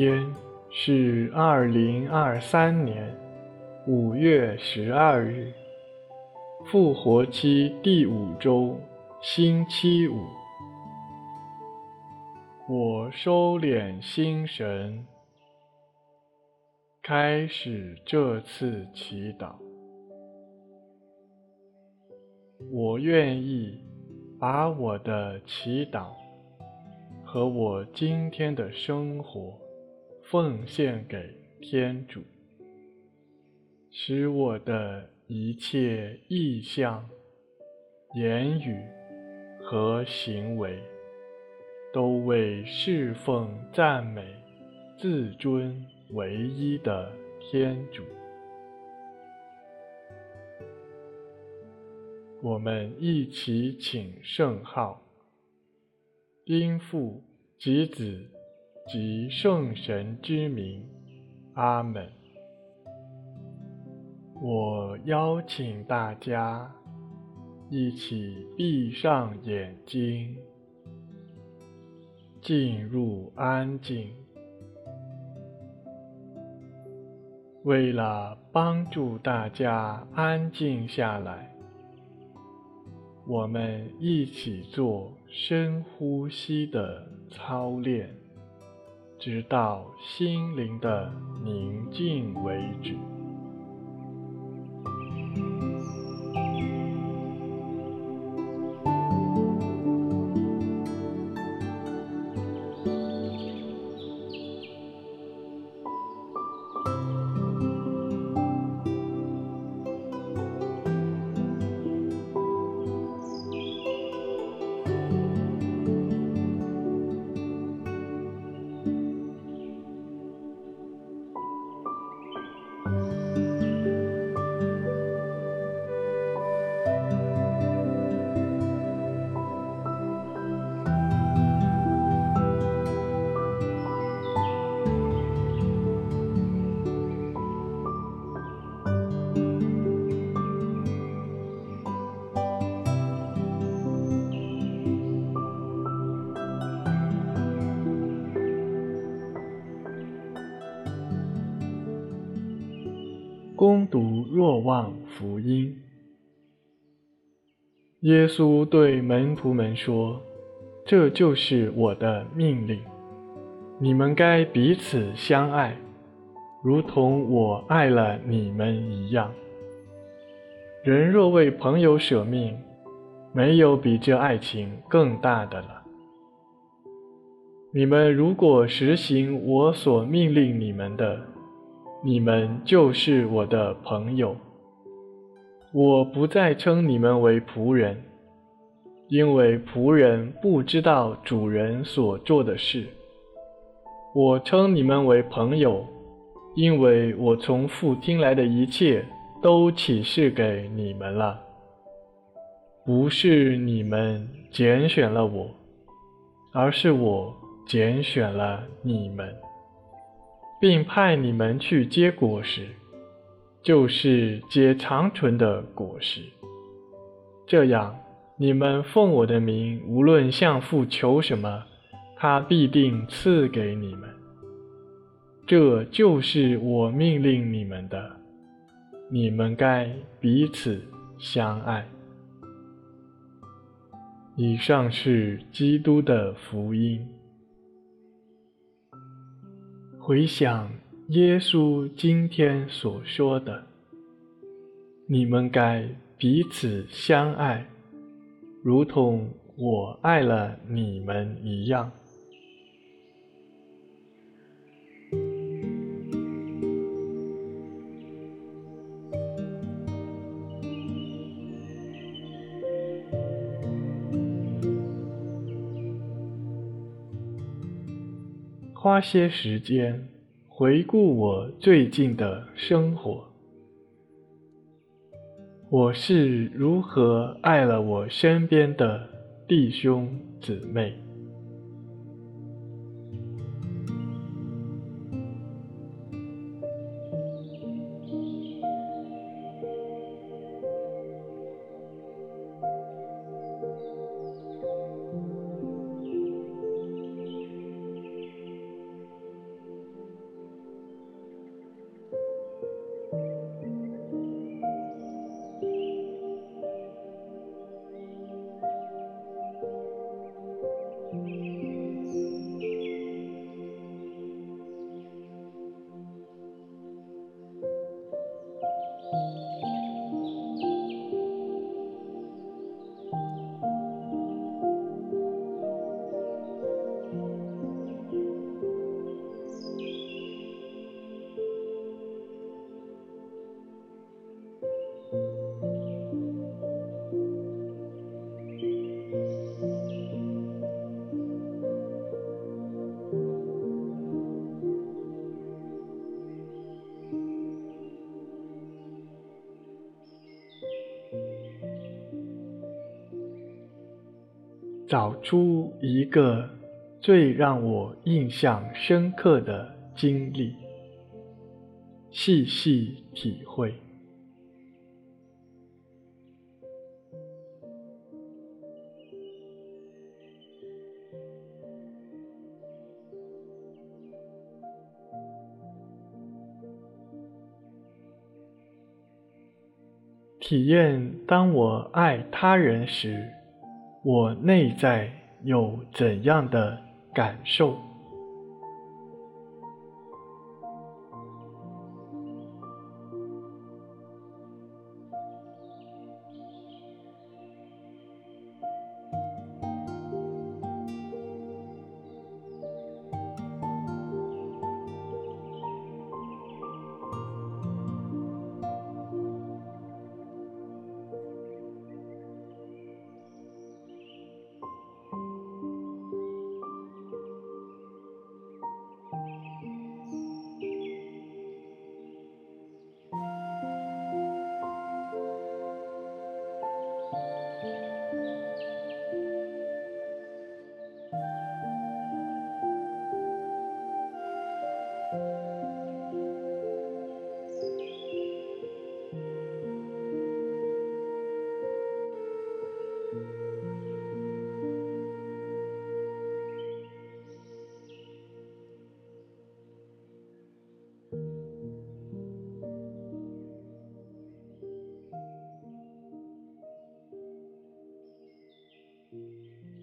天是二零二三年五月十二日，复活期第五周，星期五。我收敛心神，开始这次祈祷。我愿意把我的祈祷和我今天的生活奉献给天主，使我的一切意向、言语和行为都为侍奉、赞美、自尊唯一的天主。我们一起请圣号，因父及子及圣神之名，阿门。我邀请大家一起闭上眼睛，进入安静。为了帮助大家安静下来，我们一起做深呼吸的操练，直到心灵的宁静为止。攻读若望福音。耶稣对门徒们说：“这就是我的命令，你们该彼此相爱，如同我爱了你们一样。人若为朋友舍命，没有比这爱情更大的了。你们如果实行我所命令你们的，你们就是我的朋友。我不再称你们为仆人，因为仆人不知道主人所做的事。我称你们为朋友，因为我从父听来的一切都启示给你们了。不是你们拣选了我，而是我拣选了你们。并派你们去结果实，就是结长存的果实。这样，你们奉我的名，无论向父求什么，他必定赐给你们。这就是我命令你们的，你们该彼此相爱。以上是基督的福音。回想耶稣今天所说的：“你们该彼此相爱，如同我爱了你们一样。”花些时间回顾我最近的生活，我是如何爱了我身边的弟兄姊妹。找出一个最让我印象深刻的经历，细细体会。体验当我爱他人时，我内在有怎样的感受？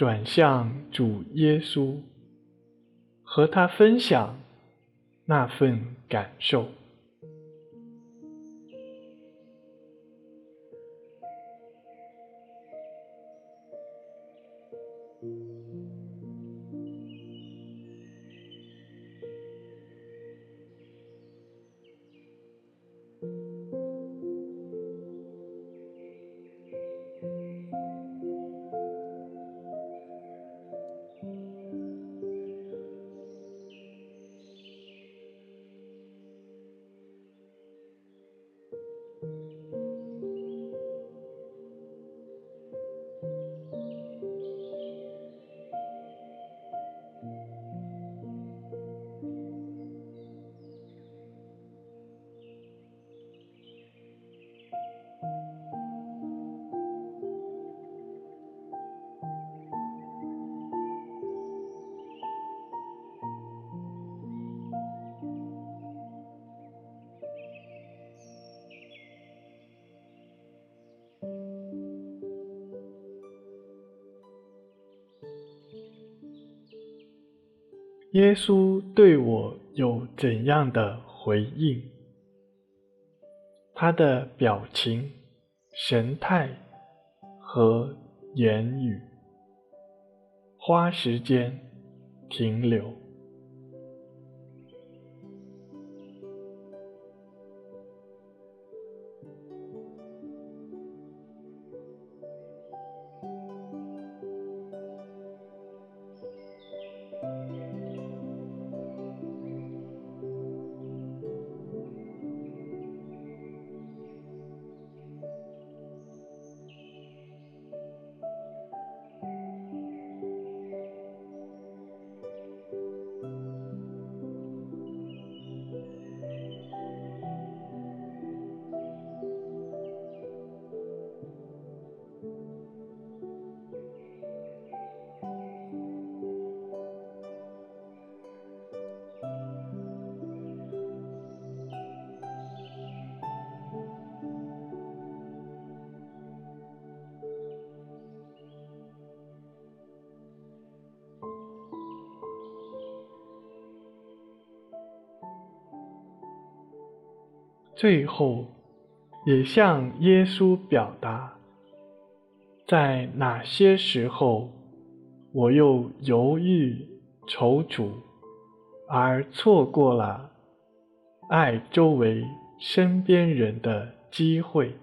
转向主耶稣，和他分享那份感受。耶稣对我有怎样的回应？他的表情、神态和言语，花时间停留。最后，也向耶稣表达，在哪些时候，我又犹豫、踌躇，而错过了爱周围身边人的机会。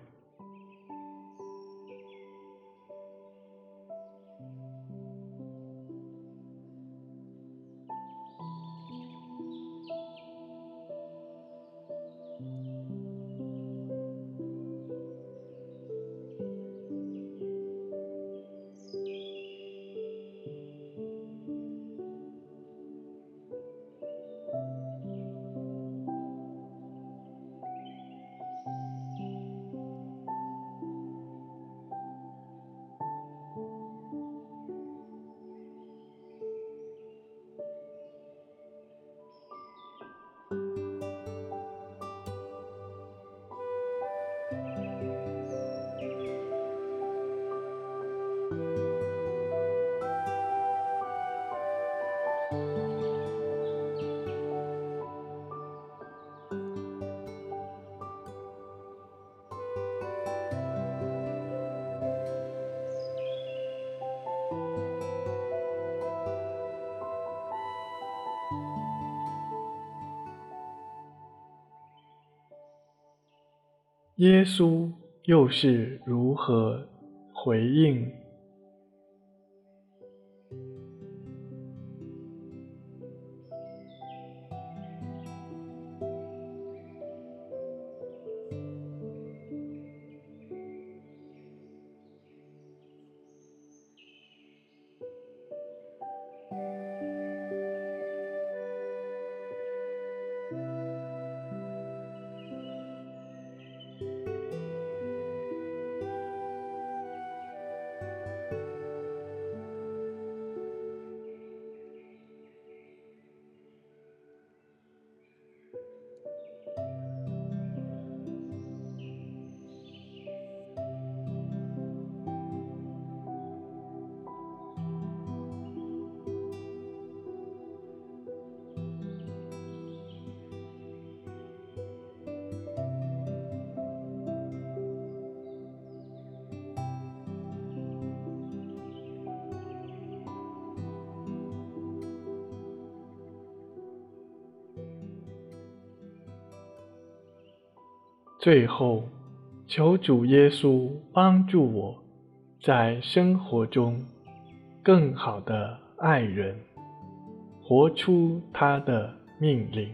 耶稣又是如何回应？最后，求主耶稣帮助我，在生活中更好的爱人，活出他的命令。